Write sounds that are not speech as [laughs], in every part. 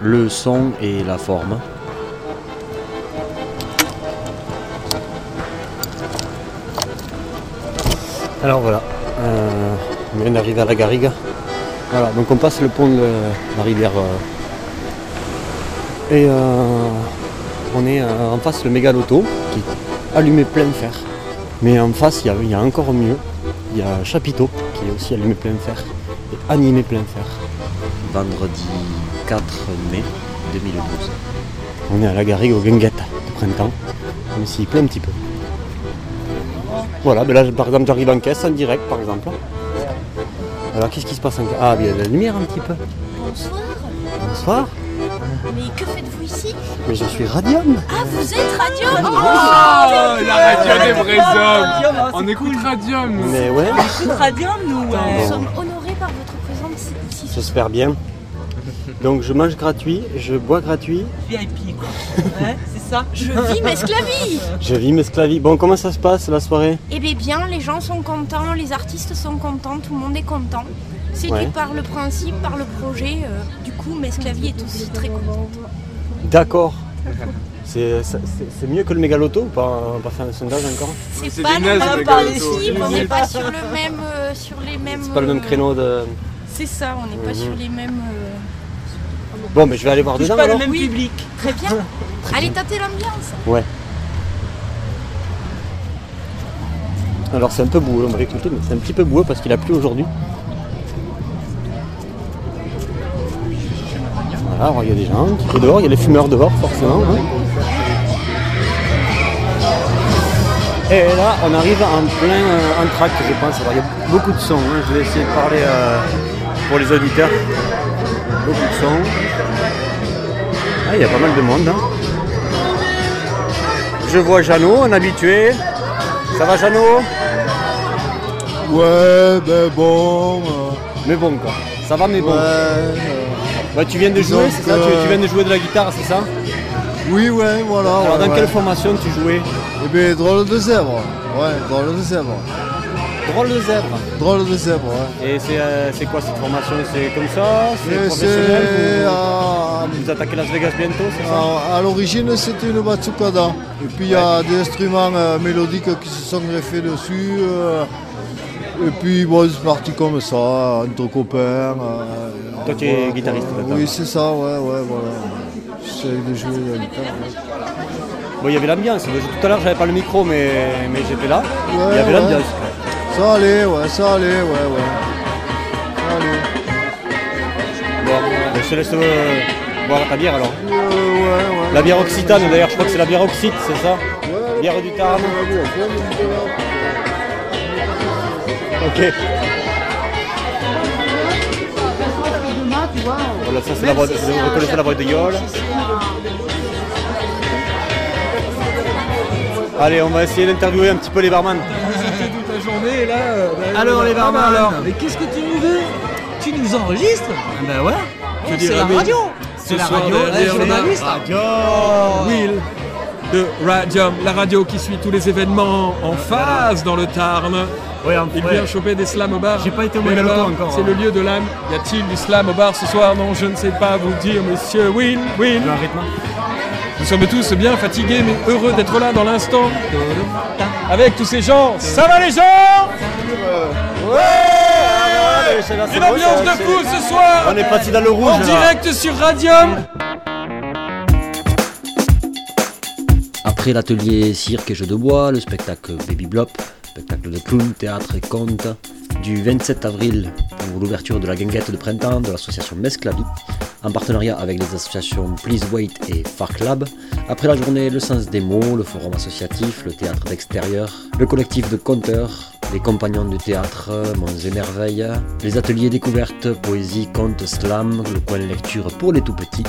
le son et la forme. Alors voilà, euh, on vient d'arriver à la Garrigue. Voilà, donc on passe le pont de la rivière. euh, et euh, on est en face le mégaloto qui est allumé plein fer. Mais en face, il y a, il y a encore mieux. Il y a Chapiteau qui est aussi allumé plein fer et animé plein fer. Vendredi 4 mai 2012. On est à la Garrigue au Guinguette de printemps. On s'y plaît un petit peu. Voilà, ben là par exemple j'arrive en caisse en direct par exemple. Alors qu'est-ce qui se passe en caisse Ah, il y a de la lumière un petit peu. Bonsoir. Bonsoir, Mais que faites-vous ici? Mais je suis Radium. Ah, vous êtes radio Oh, la radio des vrais hommes On écoute Radium nous. Mais ouais, Radium, nous, Nous sommes honorés par votre présence ici. j'espère bien. [laughs] Donc je mange gratuit, je bois gratuit, VIP, quoi. Ouais, c'est ça Je vis mes sclavies je vis mes sclavies. Bon, comment ça se passe la soirée? Eh bien, bien, les gens sont contents, les artistes sont contents, tout le monde est content. C'est Ouais. dû par le principe, par le projet. euh, du coup, Mesclavie est aussi très contente. D'accord. C'est c'est- c'est mieux que le mégaloto ou pas On va pas faire un sondage encore? C'est C'est pas le même par les cibles, on n'est C'est pas sur le même, euh, sur les mêmes. C'est pas le même euh, créneau de. C'est ça, on n'est pas Mhm. sur les mêmes. euh, Bon, mais je vais aller voir dedans pas le alors. même Oui. public. Très bien. [laughs] Allez tâter l'ambiance. Ouais. Alors c'est un peu boueux, on m'avait écouté, mais c'est un petit peu boueux parce qu'il a plu aujourd'hui. Voilà, alors il y a des gens petit peu dehors, il y a les fumeurs dehors forcément. hein. Et là on arrive en plein euh, entracte je pense, alors il y a beaucoup de sons, hein. je vais essayer de parler euh, pour les auditeurs. Beaucoup de sons. Ah, il y a pas mal de monde. hein. Je vois Jeannot, un habitué. Ça va Jeannot? Ouais, ben bon. euh, Mais bon quoi. Ça va mais bon. ouais. euh, Bah, tu viens de jouer, c'est ça? Tu, tu viens de jouer de la guitare, c'est ça? Oui, ouais, voilà. Alors ouais, dans ouais. quelle formation tu jouais? Eh bien, drôle de zèbre. Ouais, drôle de zèbre. Drôle de zèbre. Drôle de zèbre, ouais. Et c'est euh, quoi cette formation? C'est comme ça? C'est professionnel c'est. vous, attaquez Las Vegas bientôt, c'est ça? À, l'origine, c'était une batsukada. Et puis, il y a des instruments euh, mélodiques qui se sont greffés dessus. euh, et puis, bon, c'est parti comme ça, entre copains. euh, Toi, tu es voilà, guitariste, maintenant. Oui, c'est ça, ouais, ouais, voilà. J'essaie de jouer de la guitare. ouais. Bon, il y avait l'ambiance. Tout à l'heure, j'avais pas le micro, mais, mais j'étais là. Ouais, il y avait l'ambiance. Ça allait, ouais, ça allait, ouais, ouais. Ça allait. Bon, je te laisse euh, boire ta bière alors. Euh, ouais, ouais. La bière occitane d'ailleurs, je crois que c'est la bière oxyte, c'est ça Ouais, Bière du Tarn. Ok. Voilà, ça c'est la voix de, vous reconnaissez la voix de Yol. Allez, on va essayer d'interviewer un petit peu les barman. La et là. euh, bah, Alors les barman mal. alors Mais qu'est-ce que tu nous veux Tu nous enregistres Ben ouais Je C'est la radio Ce C'est la radio journalistes Radio Will de Radium, la radio qui suit tous les événements en phase dans le Tarn. En Il vient choper des slams au bar. J'ai pas été au alors, encore, C'est hein. le lieu de l'âme. Y a-t-il du slam au bar ce soir Non, je ne sais pas vous dire, monsieur Will. Will. Nous sommes tous bien fatigués, mais heureux d'être là dans l'instant. Avec tous ces gens. Ça va les gens Une ambiance de fou ce soir On est parti dans le rouge En direct sur Radium Après l'atelier cirque et jeux de bois, le spectacle Baby Blop, spectacle de clown, théâtre et conte, du 27 avril l'ouverture de la guinguette de printemps de l'association Mesclavi, en partenariat avec les associations Please Wait et Farc Lab. Après la journée, le sens des mots, le forum associatif, le théâtre d'extérieur, le collectif de conteurs, les compagnons du théâtre, Monts et Merveilles, les ateliers découvertes, poésie, conte, slam, le coin lecture pour les tout petits,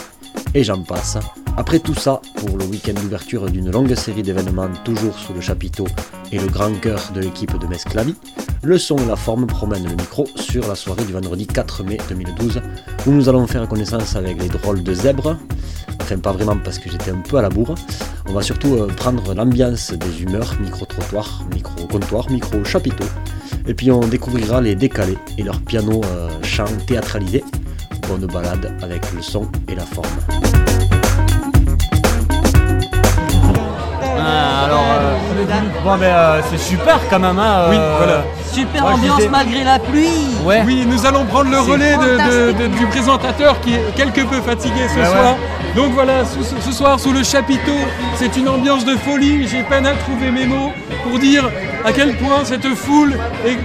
et j'en passe. Après tout ça, pour le week-end d'ouverture d'une longue série d'événements toujours sous le chapiteau et le grand cœur de l'équipe de Mesclavi, le son et la forme promènent le micro sur la soirée du vendredi 4 mai 2012 où nous allons faire connaissance avec les drôles de zèbres. Enfin, pas vraiment parce que j'étais un peu à la bourre. On va surtout euh, prendre l'ambiance des humeurs, micro-trottoir, micro-comptoir, micro-chapiteau. Et puis on découvrira les décalés et leurs pianos euh, chants théâtralisés. bonne balade avec le son et la forme. Alors, euh, bon, mais euh, c'est super quand même. Hein, Oui, euh, voilà. Super Moi, ambiance malgré la pluie. Ouais. Oui, nous allons prendre le relais de- de- fantastique. de- du présentateur qui est quelque peu fatigué ce Bah ouais. soir. Donc voilà, ce soir sous le chapiteau, c'est une ambiance de folie. J'ai peine à trouver mes mots pour dire à quel point cette foule est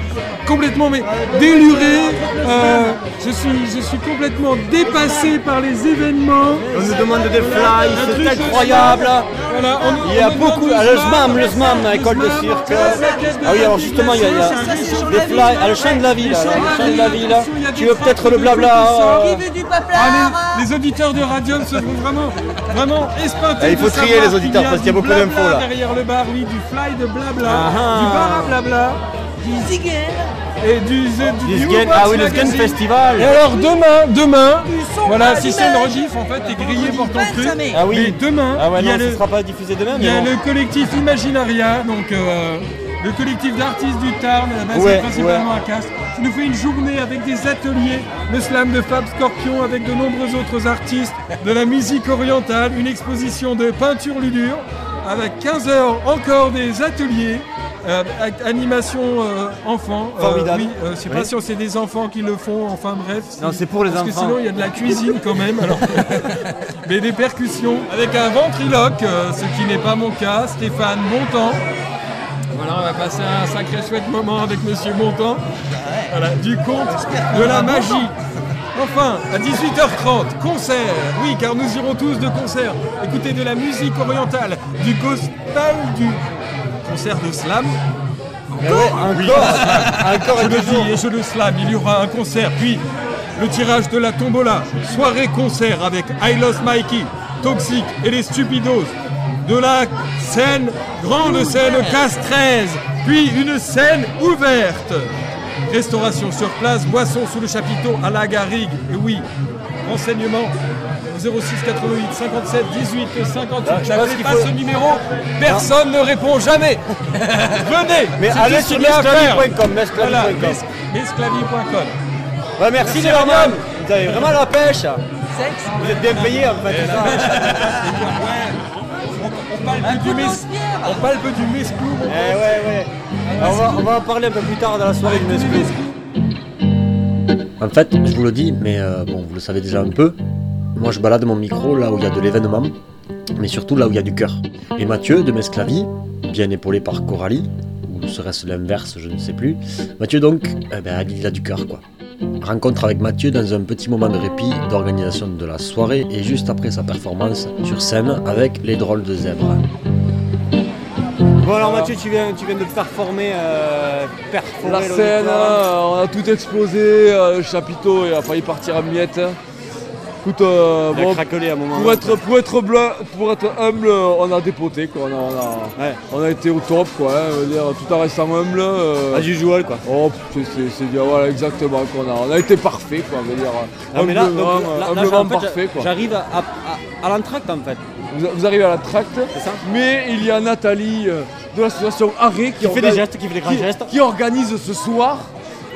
complètement mais, délurée. Euh, je, suis, je suis complètement dépassé par les événements. On nous demande des fly, c'est incroyable. Voilà, on- Il y a beaucoup, le ah, le SMAM, le SMAM, le école de cirque. Ah oui, alors justement, il y a, il y a simplification, des fly, ah, le chant de la ville, Le chant de la ville, Tu veux peut-être le blabla qui euh, veut du Ah, paplard les, les auditeurs de Radium se trouvent vraiment, vraiment espintés. Ah, il faut trier savoir les auditeurs qu'il parce qu'il y a du beaucoup d'infos, blabla là. Derrière le bar, oui, du fly de blabla, Ah, ah. du bar à blabla Du ziguel. et du, du, du, du Ah oui, le Magazine. Festival. Et alors demain, demain, voilà, si c'est une l'image. rediff, en fait, t'es grillé pour ton 25 truc. Ah oui. Mais demain, Ah ouais, non, le, sera pas diffusé demain, il y a bon. le collectif Imaginaria, donc euh, le collectif d'artistes du Tarn, basé Ouais, principalement à Castres, qui nous fait une journée avec des ateliers, le slam de Fab Scorpion avec de nombreux autres artistes, de la musique orientale, une exposition de peinture ludure, avec 15 heures encore des ateliers. euh, animation euh, enfants. Euh, Formidable. oui, euh, je sais pas Oui. si c'est des enfants qui le font, enfin bref. Non, c'est pour les Parce que enfants. sinon il y a de la cuisine quand même. alors. [laughs] Mais des percussions avec un ventriloque, euh, ce qui n'est pas mon cas, Stéphane Montant. Voilà, on va passer un sacré chouette moment avec Monsieur Montant. Voilà, du conte de la magie. Enfin, à 18h30, concert. Oui, car nous irons tous de concert. Écouter de la musique orientale, du gospel, du concert de slam. Mais ouais, Je et le toujours. dis et je le slam, il y aura un concert, puis le tirage de la tombola, soirée concert avec I Lost Mikey, Toxic et les Stupidos, de la scène, grande scène casse 13, puis une scène ouverte. Restauration sur place, boisson sous le chapiteau à la garrigue, et oui, renseignements au 06 88 57 18 58. Ah, je pense N'appelez pas faut- ce numéro, personne ne répond jamais. [laughs] Venez, Mais allez sur mesclavi.com, Voilà. Ouais, merci les. Vous avez vraiment la pêche. Sexe. Vous êtes bien payés en fait. Palpe du, mes... on palpe du mesclou. mon Eh ouais, ouais. On va, on va en parler un peu plus tard dans la soirée du Mesclou. En fait, je vous le dis, mais euh, bon, vous le savez déjà un peu. Moi, je balade mon micro là où il y a de l'événement, mais surtout là où il y a du cœur. Et Mathieu de Mesclavi, bien épaulé par Coralie, ou serait-ce l'inverse, je ne sais plus. Mathieu donc, eh ben, il a du cœur quoi. Rencontre avec Mathieu dans un petit moment de répit d'organisation de la soirée et juste après sa performance sur scène avec les drôles de zèbres. Bon alors Mathieu, tu viens, tu viens de performer, euh, perforer La scène, euh, on a tout explosé, euh, le chapiteau il a failli partir en miettes. Écoute, euh, Il a bon, craquelé à un moment. pour, être, pour, être blanc- pour être humble, on a dépoté, quoi. On, a, on, a, Ouais. on a été au top, quoi. hein, je veux dire, tout en restant humble. euh, As usual quoi. oh, c'est- bien, voilà, exactement. quoi. On, a, on a été parfait, quoi. je veux dire, mais là, donc, humblement, là- là, humblement en fait, parfait, quoi. J'arrive à, à, à l'entracte en fait. Vous, vous arrivez à la tracte, ça mais il y a Nathalie euh, de l'association Arrêt qui, Qui fait des gestes, qui fait des grands qui- gestes. qui organise ce soir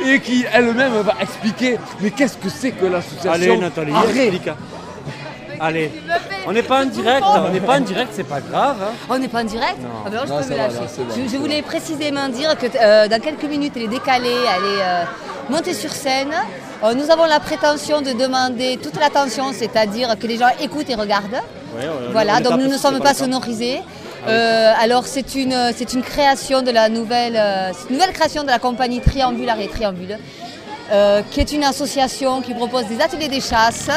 et qui elle-même va expliquer mais qu'est-ce que c'est que l'association Allez Nathalie, explique. Allez, on n'est pas en direct, on n'est pas en direct, c'est pas grave. hein. On n'est pas en direct Non. Ah ben alors je Non, peux ça me va, lâcher. là, c'est bon, je, je c'est voulais précisément dire que euh, dans quelques minutes, elle est décalée, elle est euh, montée sur scène. Euh, nous avons la prétention de demander toute l'attention, c'est-à-dire que les gens écoutent et regardent. Ouais, ouais, on Voilà, est donc nous ne sommes pas temps. sonorisés. Euh, alors c'est une, c'est une création de la nouvelle, euh, une nouvelle création de la compagnie Triambule Arrêt Triambule, euh, qui est une association qui propose des ateliers des chasses.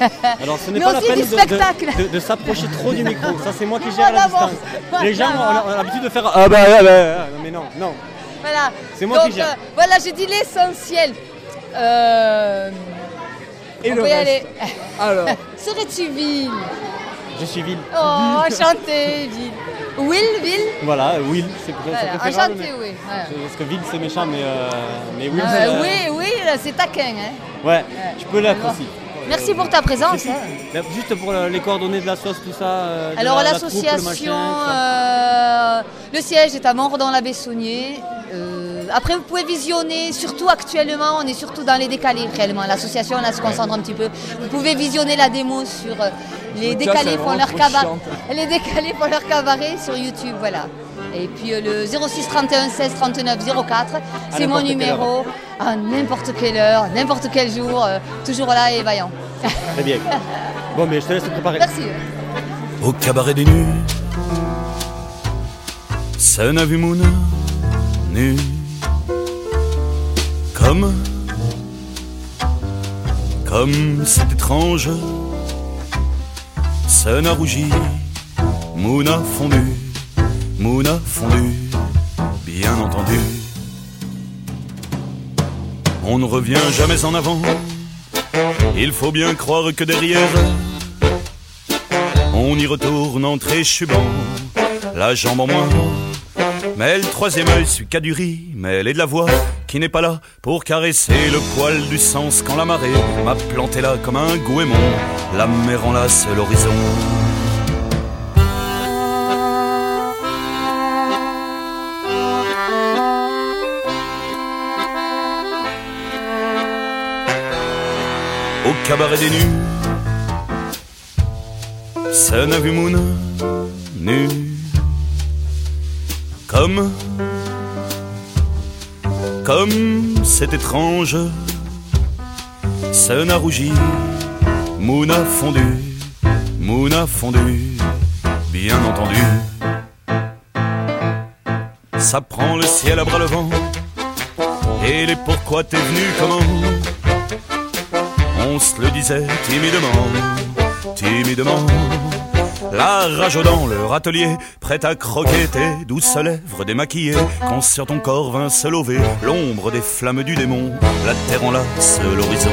[laughs] Alors ce n'est Mais pas la aussi peine du de- de, spectacle. de- de s'approcher trop du micro. Ça c'est moi qui gère [laughs] la D'abord. distance. Les gens ont, l'habitude de faire ah bah, ah bah, ah, non mais non, non. Voilà. C'est moi Donc, qui gère. euh, voilà, j'ai dit l'essentiel. Euh, Et on le peut y reste aller. alors [laughs] Serais-tu ville Je suis Ville. Oh, enchanté, ville. Will, ville Voilà, Will, c'est c'est Voilà, préférable. Enchanté, oui. mais- Parce que Ville c'est méchant, mais, euh, mais Will Euh, c'est. euh, oui, oui, c'est taquin. Hein. Ouais, tu peux l'être aussi. Merci pour ta présence. hein. Là, Juste pour euh, les coordonnées de la sauce, tout ça. euh, Alors la- la l'association, euh, le siège est à Montredon-la-Bessonnier. Euh, après, vous pouvez visionner, surtout actuellement, on est surtout dans les décalés réellement. L'association, là, se concentre un petit peu. Vous pouvez visionner la démo sur euh, les décalés font leur cabaret. Les décalés font leur cabaret sur YouTube, voilà. Et puis euh, le 06 31 16 39 04, c'est mon numéro, à n'importe quelle heure, n'importe quel jour, euh, toujours là et vaillant. Très bien. [laughs] Bon, mais je te laisse te préparer. Merci. au cabaret des nus. Ça n'a vu Mouna nu. Comme, comme c'est étrange. Ça n'a rougi, Mouna fondu, Mouna fondu, bien entendu. On ne revient jamais en avant. Il faut bien croire que derrière on y retourne en tréchubant, la jambe en moins. Mais le troisième œil suit qu'a du riz, mais elle est de la voix qui n'est pas là pour caresser le poil du sens quand la marée m'a planté là comme un goémon, la mer enlace l'horizon. Au cabaret des nus, n'a vu Mouna nu Comme Comme c'est étrange Ça n'a rougi Mouna fondu Mouna fondu Bien entendu Ça prend le ciel à bras le vent Et les pourquoi t'es venu comment? On se le disait timidement timidement. La rage dans leur atelier, prête à croquer tes douces lèvres démaquillées. Quand sur ton corps vint se lever l'ombre des flammes du démon, la terre enlace l'horizon.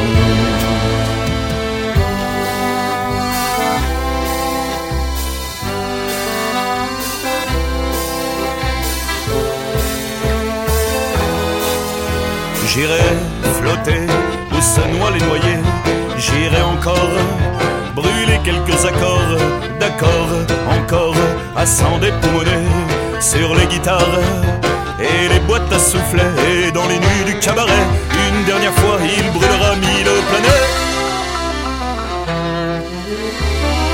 J'irai flotter où se noient les noyés, j'irai encore brûler quelques accords, d'accords encore, à s'en dépoumoner sur les guitares et les boîtes à souffler. Et dans les nuits du cabaret, une dernière fois, il brûlera mille planètes.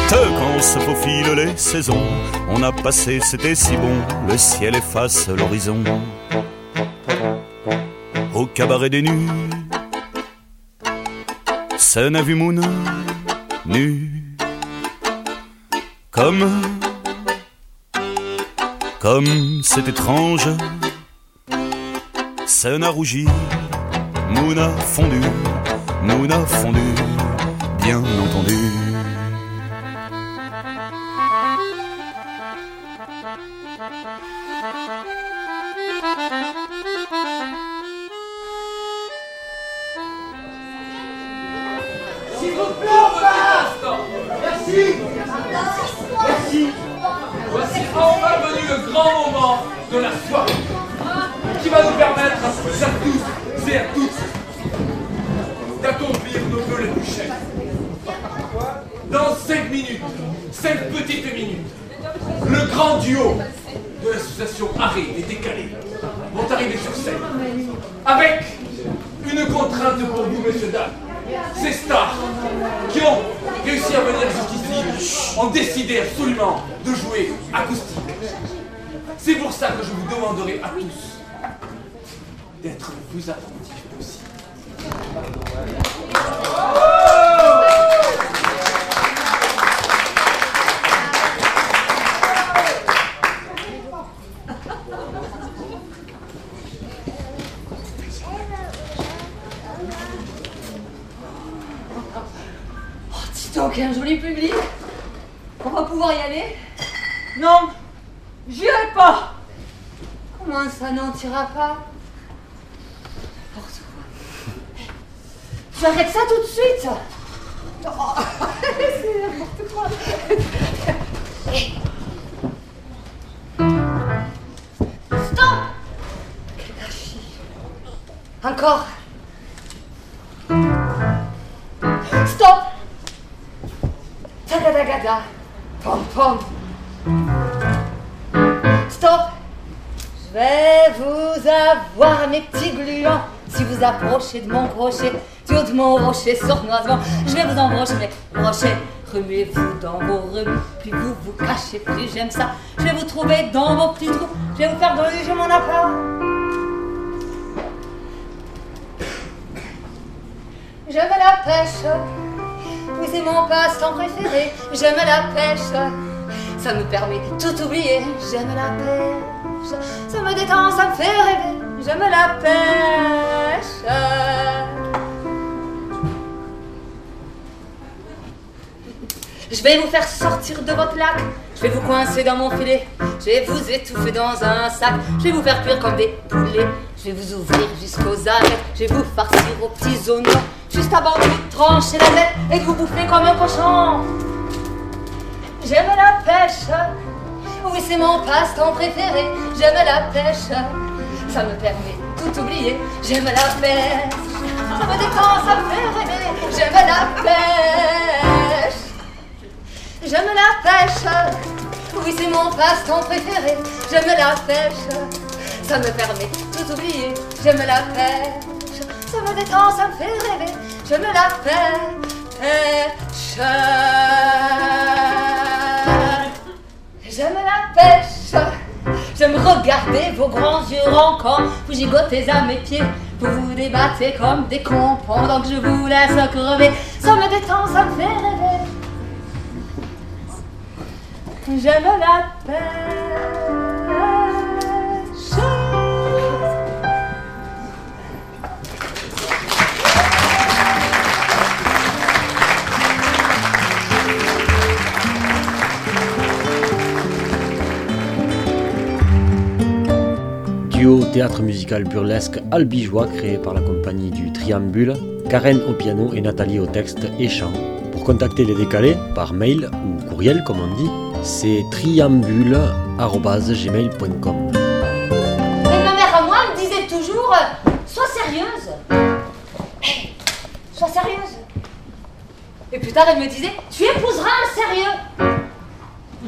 Quand se faufilent les saisons, on a passé, c'était si bon, le ciel efface l'horizon. Au cabaret des n'a vu Mouna nu comme comme c'est étrange ça n'a rougi Mouna fondu Mouna fondu bien entendu de la soirée qui va nous permettre à tous et à toutes d'accomplir nos vœux les plus chers. Dans 5 minutes, 5 petites minutes, le grand duo de l'association Arrêt et Décalé vont arriver sur scène avec une contrainte pour vous, messieurs, dames. Ces stars qui ont réussi à venir jusqu'ici ont décidé absolument de jouer acoustique. C'est pour ça que je vous demanderai à tous d'être le plus attentifs possible. Dis donc, un joli public. On va pouvoir y aller? Non, j'irai pas. Comment ça, non, t'iras pas? N'importe quoi. Tu arrêtes ça tout de suite Oh, [laughs] C'est n'importe quoi. Stop Quel gâchis. Encore. Stop Tagadagada Pom pom vais vous avoir mes petits gluants si vous approchez de mon crochet, haut de mon rocher sournoisement. Je vais vous embrocher mes rochers. Remuez-vous dans vos remues, puis vous vous cachez plus, j'aime ça. Je vais vous trouver dans vos petits trous, je vais vous faire gruger mon appart. J'aime la pêche, oui c'est mon passe-temps préféré. J'aime la pêche, ça me permet de tout oublier. J'aime la pêche, ça me détend, ça me fait rêver. J'aime la pêche. Je vais vous faire sortir de votre lac, je vais vous coincer dans mon filet, je vais vous étouffer dans un sac, je vais vous faire cuire comme des poulets, je vais vous ouvrir jusqu'aux arêtes, je vais vous farcir aux petits oignons, juste avant de vous trancher la tête et de vous bouffer comme un cochon. J'aime la pêche, oui c'est mon passe-temps préféré, j'aime la pêche, ça me permet tout oublier, j'aime la pêche, ça me détend, ça me fait rêver, j'aime la pêche. J'aime la pêche, oui c'est mon passe-temps préféré. J'aime la pêche, ça me permet tout oublier. J'aime la pêche, ça me détend, ça me fait rêver. J'aime la pêche. J'aime la pêche, j'aime regarder vos grands yeux rancants. Vous gigotez à mes pieds, vous vous débattez comme des cons pendant que je vous laisse crever. Ça me détend, ça me fait rêver. J'aime la pêche. Théâtre musical burlesque albigeois créé par la compagnie du Triambule, Karen au piano et Nathalie au texte et chant. Pour contacter les décalés, par mail ou courriel comme on dit, c'est triambule.gmail.com. Mais ma mère à moi me disait toujours Sois sérieuse Hey, Sois sérieuse Et plus tard, elle me disait Tu épouseras un sérieux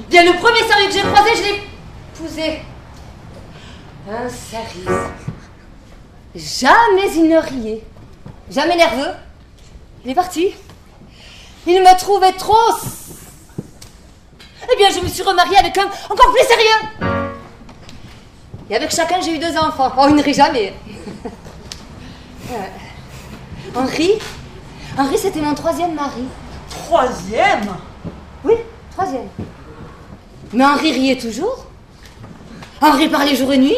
Bien, le premier sérieux que j'ai croisé, je l'ai épousé. Un sérieux. Jamais il ne riait. Jamais nerveux. Il est parti. Il me trouvait trop. Eh bien, je me suis remariée avec un encore plus sérieux. Et avec chacun, j'ai eu deux enfants. Oh, il ne rit jamais. [laughs] Euh, Henri Henri, c'était mon troisième mari. Troisième? Oui, troisième. Mais Henri riait toujours. Henri parlait jour et nuit.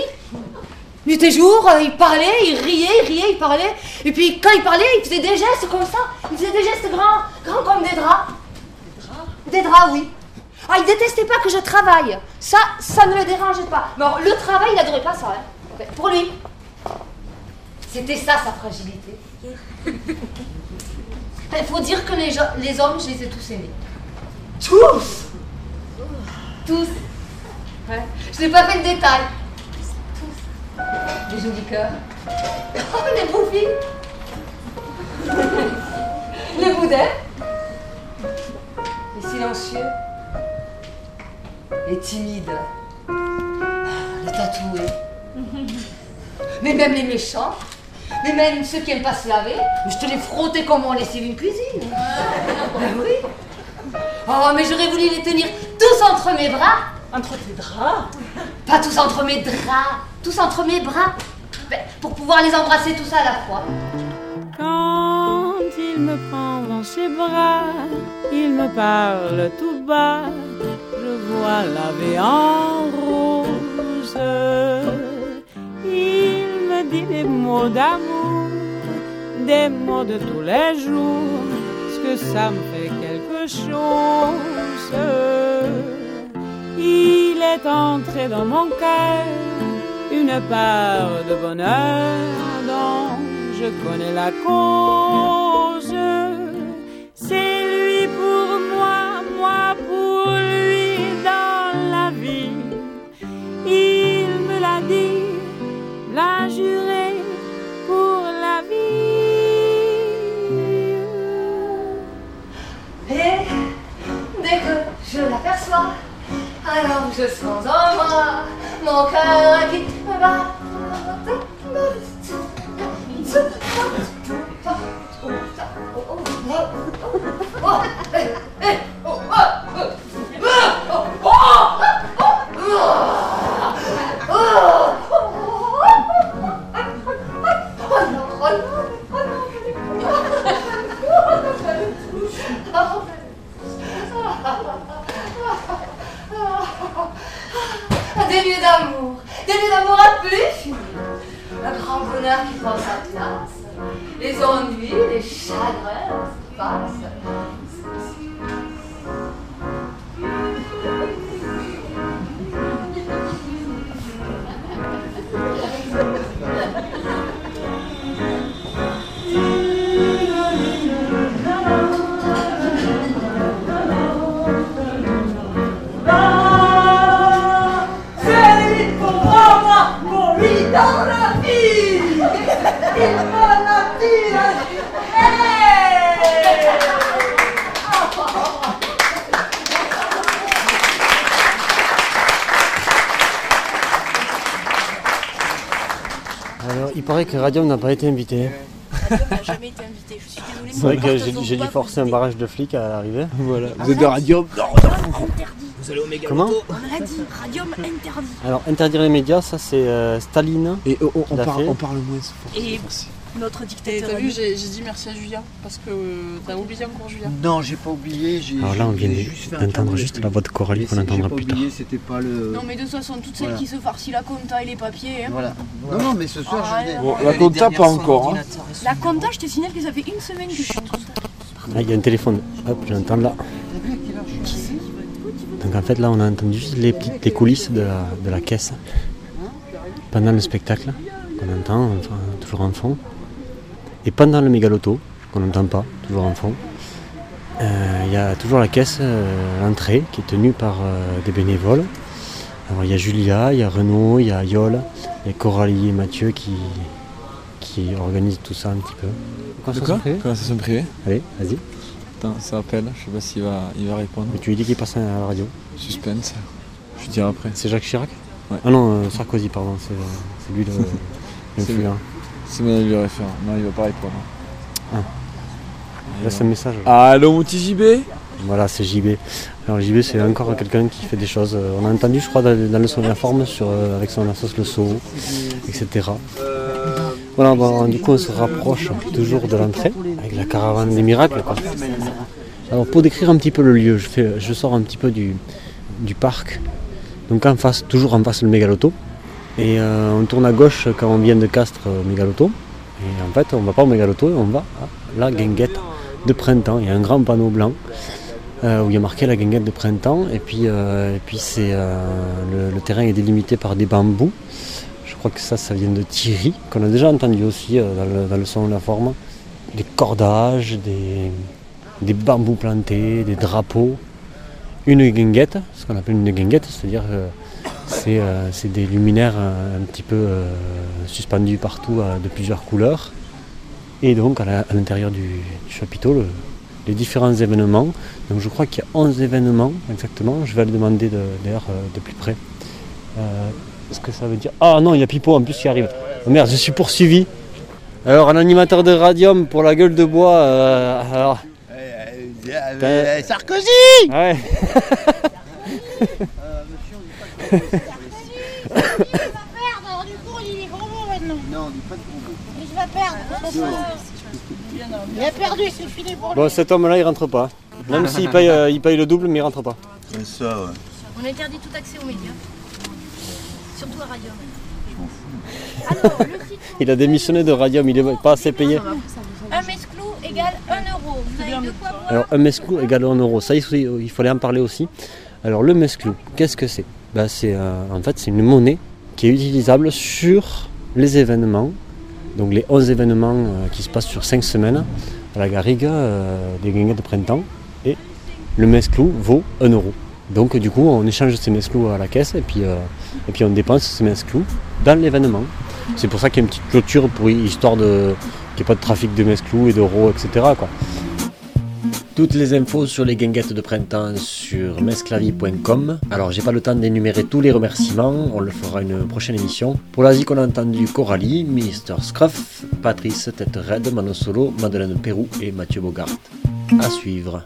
Nuit et jour, euh, il parlait, il riait, il riait, il parlait. Et puis quand il parlait, il faisait des gestes comme ça. Il faisait des gestes grands, grands comme des draps. Des draps Des draps, oui. Ah, il détestait pas que je travaille. Ça, ça ne le dérangeait pas. Mais alors, le travail, il adorait pas ça. hein. Pour lui. C'était ça, sa fragilité. [laughs] Il faut dire que les hommes, je les ai tous aimés. Tous Tous. Ouais. Je n'ai pas fait le détail. [laughs] Les jolis cœurs. Oh, les bouffis. les boudins. Les silencieux. Les timides. Les tatoués. [laughs] Mais même les méchants. Mais même ceux qui aiment pas se laver. Mais je te les frottais comme on lessive une cuisine. Ben oui. Oh, mais j'aurais voulu les tenir tous entre mes bras. Entre tes draps Pas tous entre mes draps, tous entre mes bras. Ben, pour pouvoir les embrasser tous à la fois. Quand il me prend dans ses bras, il me parle tout bas, je vois la vie en rose. Il me dit des mots d'amour, des mots de tous les jours, ce que ça me fait quelque chose? Il est entré dans mon cœur une part de bonheur dont je connais la cause. C'est lui pour moi, moi pour je l'aperçois, alors je sens Un grand bonheur qui prend sa place. Les ennuis, les chagrins qui passent. Dans la vie Il m'a la vie Alors, il paraît que Radium n'a pas été invité. n'a jamais été invité, je suis désolée. C'est vrai que j'ai dû forcer un barrage de flics à l'arrivée. Voilà. Vous êtes de Radium Vous allez au méga Comment On l'a dit, Radium interdit. Alors, interdire les médias, ça c'est euh, Staline. Et parle, fait. on parle moins. Et notre dictateur. t'as vu, j'ai dit merci à Julien parce que euh, t'as oublié encore Julien. Non, j'ai pas oublié. j'ai- Alors là, on vient d'entendre juste la voix de Coralie qu'on entendra plus tard. oublié, pas le. Non mais de toute façon, toutes celles Voilà. qui se farcissent la compta et les papiers. Hein. Voilà. Non, non, mais ce soir, Ah, je venais. Bon, la compta, pas encore. hein. La compta, je te signale que ça fait une semaine que je suis en compta. Ah, il y a un téléphone. Hop, j'entends là. Donc en fait là on a entendu juste les petites les coulisses de la, de la caisse pendant le spectacle qu'on entend enfin, toujours en fond. Et pendant le mégaloto, qu'on n'entend pas, toujours en fond, euh, il y a toujours la caisse, euh, l'entrée, qui est tenue par euh, des bénévoles. Alors il y a Julia, il y a Renaud, il y a Yol, il y a Coralie et Mathieu qui, qui organisent tout ça un petit peu. De quoi Conversation privée Allez, vas-y. Attends, ça appelle, je sais pas s'il va, il va répondre. Mais tu lui dis qu'il passe à la radio. Suspense. Je dirai après. C'est Jacques Chirac Ouais. Ah non, euh, Sarkozy, pardon, c'est c'est lui le, C'est l'influent. C'est mon avis le référent. Non, il va pas répondre. Ah. Laisse un message. Allô, mon petit JB Voilà, c'est JB. Alors JB, c'est encore quelqu'un qui fait des choses. euh, On a entendu, je crois, dans, le son informe sur, euh, avec son assos Le Sceau, etc. Voilà, bon, du coup, on se rapproche toujours de l'entrée avec la caravane des miracles. Alors, pour décrire un petit peu le lieu, je, sors un petit peu du, parc. Donc, en face, toujours en face, le mégaloto. Et euh, on tourne à gauche quand on vient de Castres au mégaloto. Et en fait, on va pas au mégaloto, on va à la guinguette de printemps. Il y a un grand panneau blanc euh, où il y a marqué la guinguette de printemps. Et puis, euh, et puis euh, le terrain est délimité par des bambous. Que ça, ça vient de Thierry, qu'on a déjà entendu aussi euh, dans, le, son de la forme. Des cordages, des, des bambous plantés, des drapeaux. Une guinguette, ce qu'on appelle une guinguette, c'est-à-dire que c'est, euh, c'est des luminaires euh, un petit peu euh, suspendus partout euh, de plusieurs couleurs. Et donc à, l'intérieur du, chapiteau, le- les différents événements. Donc je crois qu'il y a 11 événements exactement. Je vais le demander de- d'ailleurs euh, de plus près. Euh, ce que ça veut dire. Ah non, il y a Pipo en plus qui arrive. Oh merde, je suis poursuivi. Alors un animateur de radium pour la gueule de bois. euh, alors, Euh, Sarkozy Ouais. perdre, du coup il est gros maintenant. Non, on dit pas de gros Il va perdre. Il a perdu, c'est fini pour lui. Bon, cet homme-là, il rentre pas. Même s'il paye, euh, il paye le double, mais il rentre pas. C'est ça, ouais. On interdit tout accès aux médias. Surtout à Radium. [laughs] Il a démissionné de Radium, il est pas assez payé. Un mesclou égale 1 euro. Vous avez de quoi boire Alors un mesclou égale 1 euro, ça il fallait en parler aussi. Alors le mesclou, qu'est-ce que c'est? Ben, c'est euh, En fait c'est une monnaie qui est utilisable sur les événements, donc les 11 événements euh, qui se passent sur 5 semaines à la garrigue euh, des guinguettes de printemps. Et le mesclou vaut 1 euro. Donc du coup on échange ces mesclous à la caisse et puis, euh, on dépense ces mesclous dans l'événement. C'est pour ça qu'il y a une petite clôture pour histoire de qu'il n'y ait pas de trafic de mesclous et d'euros, etc. quoi. Toutes les infos sur les guinguettes de printemps sur mesclavi.com. Alors j'ai pas le temps d'énumérer tous les remerciements, on le fera une prochaine émission. Pour l'Asie qu'on a entendu Coralie, Mr. Scruff, Patrice Tête Red, Mano Solo, Madeleine Pérou et Mathieu Bogart. À suivre.